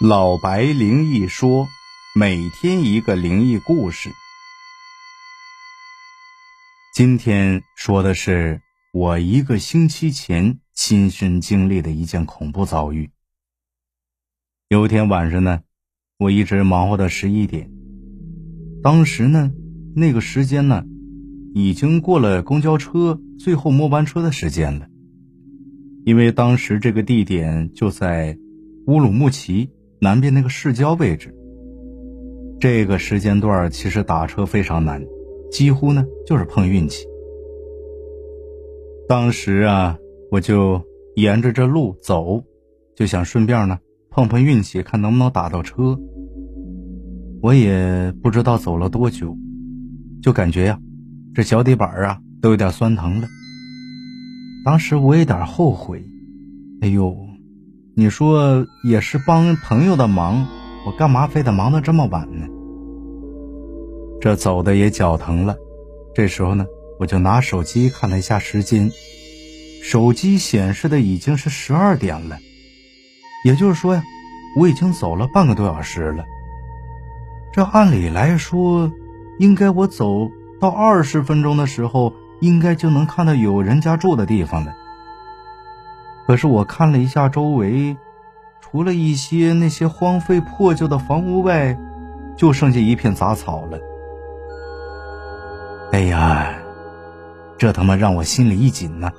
老白灵异说，每天一个灵异故事。今天说的是我一个星期前亲身经历的一件恐怖遭遇。有一天晚上呢，我一直忙活到十一点，当时呢，那个时间呢，已经过了公交车最后末班车的时间了。因为当时这个地点就在乌鲁木齐。南边那个市郊位置，这个时间段其实打车非常难，几乎呢就是碰运气。当时啊，我就沿着这路走，就想顺便呢碰碰运气，看能不能打到车。我也不知道走了多久，就感觉呀，这脚底板啊都有点酸疼了。当时我有点后悔，哎呦。你说也是帮朋友的忙，我干嘛非得忙到这么晚呢？这走的也脚疼了，这时候呢，我就拿手机看了一下时间，手机显示的已经是十二点了，也就是说呀，我已经走了半个多小时了。这按理来说，应该我走到二十分钟的时候，应该就能看到有人家住的地方了。可是我看了一下周围，除了一些那些荒废破旧的房屋外，就剩下一片杂草了。哎呀，这他妈让我心里一紧呢，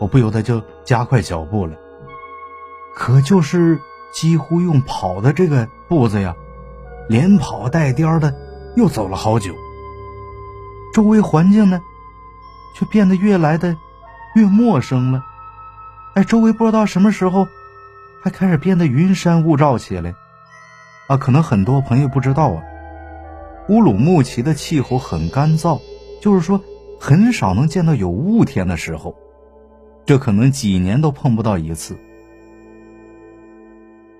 我不由得就加快脚步了。可就是几乎用跑的这个步子呀，连跑带颠的又走了好久。周围环境呢，却变得越来的越陌生了。哎，周围不知道什么时候，还开始变得云山雾罩起来。啊，可能很多朋友不知道啊，乌鲁木齐的气候很干燥，就是说很少能见到有雾天的时候，这可能几年都碰不到一次。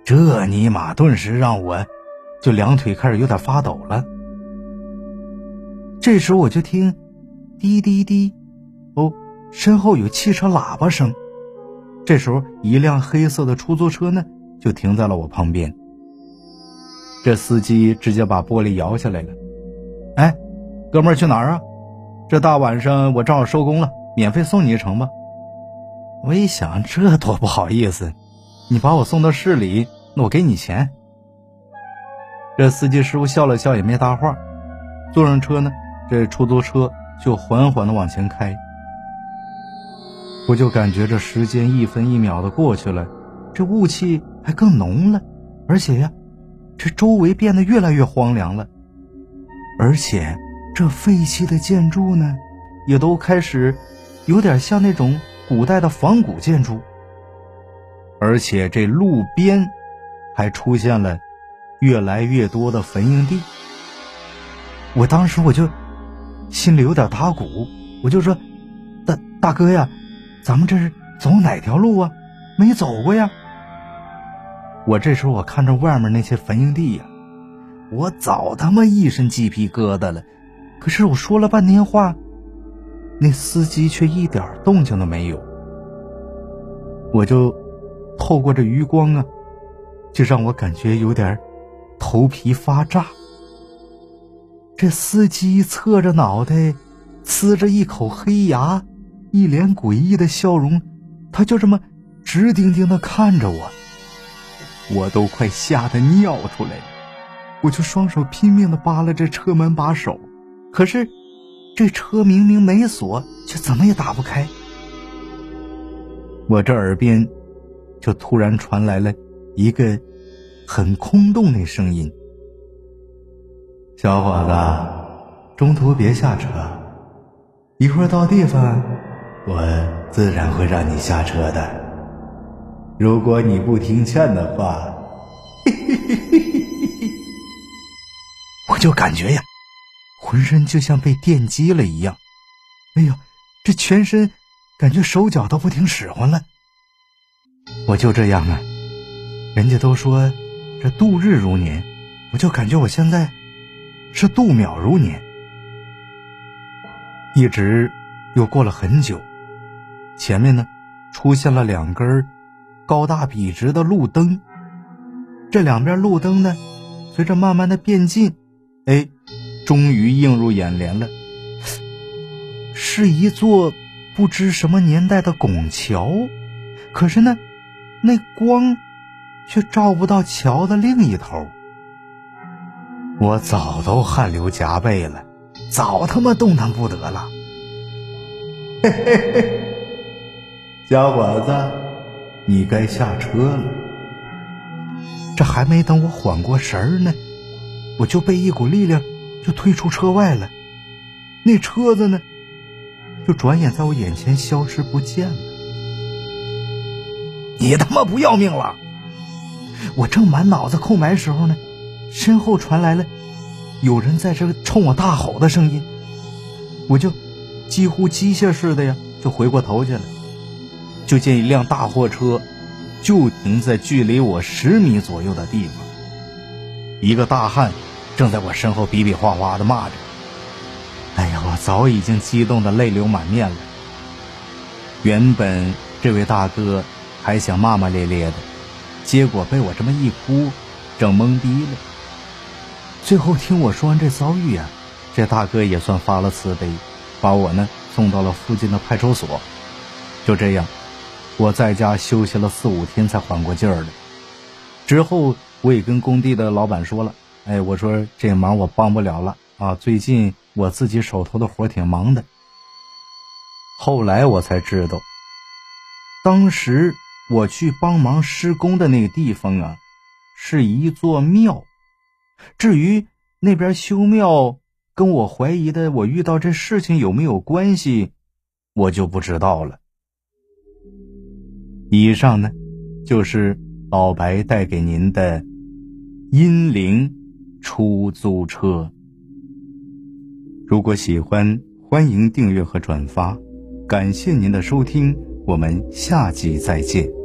这尼玛，顿时让我就两腿开始有点发抖了。这时我就听滴滴滴，哦，身后有汽车喇叭声。这时候，一辆黑色的出租车呢，就停在了我旁边。这司机直接把玻璃摇下来了。哎，哥们儿去哪儿啊？这大晚上我正好收工了，免费送你一程吧。我一想，这多不好意思，你把我送到市里，那我给你钱。这司机师傅笑了笑，也没搭话。坐上车呢，这出租车就缓缓的往前开。我就感觉这时间一分一秒的过去了，这雾气还更浓了，而且呀，这周围变得越来越荒凉了，而且这废弃的建筑呢，也都开始有点像那种古代的仿古建筑，而且这路边还出现了越来越多的坟茔地。我当时我就心里有点打鼓，我就说：“大大哥呀！”咱们这是走哪条路啊？没走过呀。我这时候我看着外面那些坟茔地呀，我早他妈一身鸡皮疙瘩了。可是我说了半天话，那司机却一点动静都没有。我就透过这余光啊，就让我感觉有点头皮发炸。这司机侧着脑袋，呲着一口黑牙。一脸诡异的笑容，他就这么直盯盯的看着我，我都快吓得尿出来了。我就双手拼命的扒拉这车门把手，可是这车明明没锁，却怎么也打不开。我这耳边就突然传来了一个很空洞的声音：“小伙子，中途别下车，一会儿到地方。”我自然会让你下车的。如果你不听劝的话，我就感觉呀，浑身就像被电击了一样。哎呦，这全身感觉手脚都不听使唤了。我就这样啊，人家都说这度日如年，我就感觉我现在是度秒如年。一直又过了很久。前面呢，出现了两根高大笔直的路灯，这两边路灯呢，随着慢慢的变近，哎，终于映入眼帘了，是一座不知什么年代的拱桥，可是呢，那光却照不到桥的另一头。我早都汗流浃背了，早他妈动弹不得了。嘿嘿嘿，小伙子，你该下车了。这还没等我缓过神儿呢，我就被一股力量就推出车外了。那车子呢，就转眼在我眼前消失不见了。你他妈不要命了！我正满脑子空白时候呢。身后传来了有人在这冲我大吼的声音，我就几乎机械似的呀，就回过头去了，就见一辆大货车就停在距离我十米左右的地方，一个大汉正在我身后比比划划的骂着。哎呀，我早已经激动的泪流满面了。原本这位大哥还想骂骂咧咧的，结果被我这么一哭，整懵逼了。最后听我说完这遭遇啊，这大哥也算发了慈悲，把我呢送到了附近的派出所。就这样，我在家休息了四五天才缓过劲儿来。之后我也跟工地的老板说了，哎，我说这忙我帮不了了啊，最近我自己手头的活挺忙的。后来我才知道，当时我去帮忙施工的那个地方啊，是一座庙。至于那边修庙跟我怀疑的我遇到这事情有没有关系，我就不知道了。以上呢，就是老白带给您的阴灵出租车。如果喜欢，欢迎订阅和转发，感谢您的收听，我们下集再见。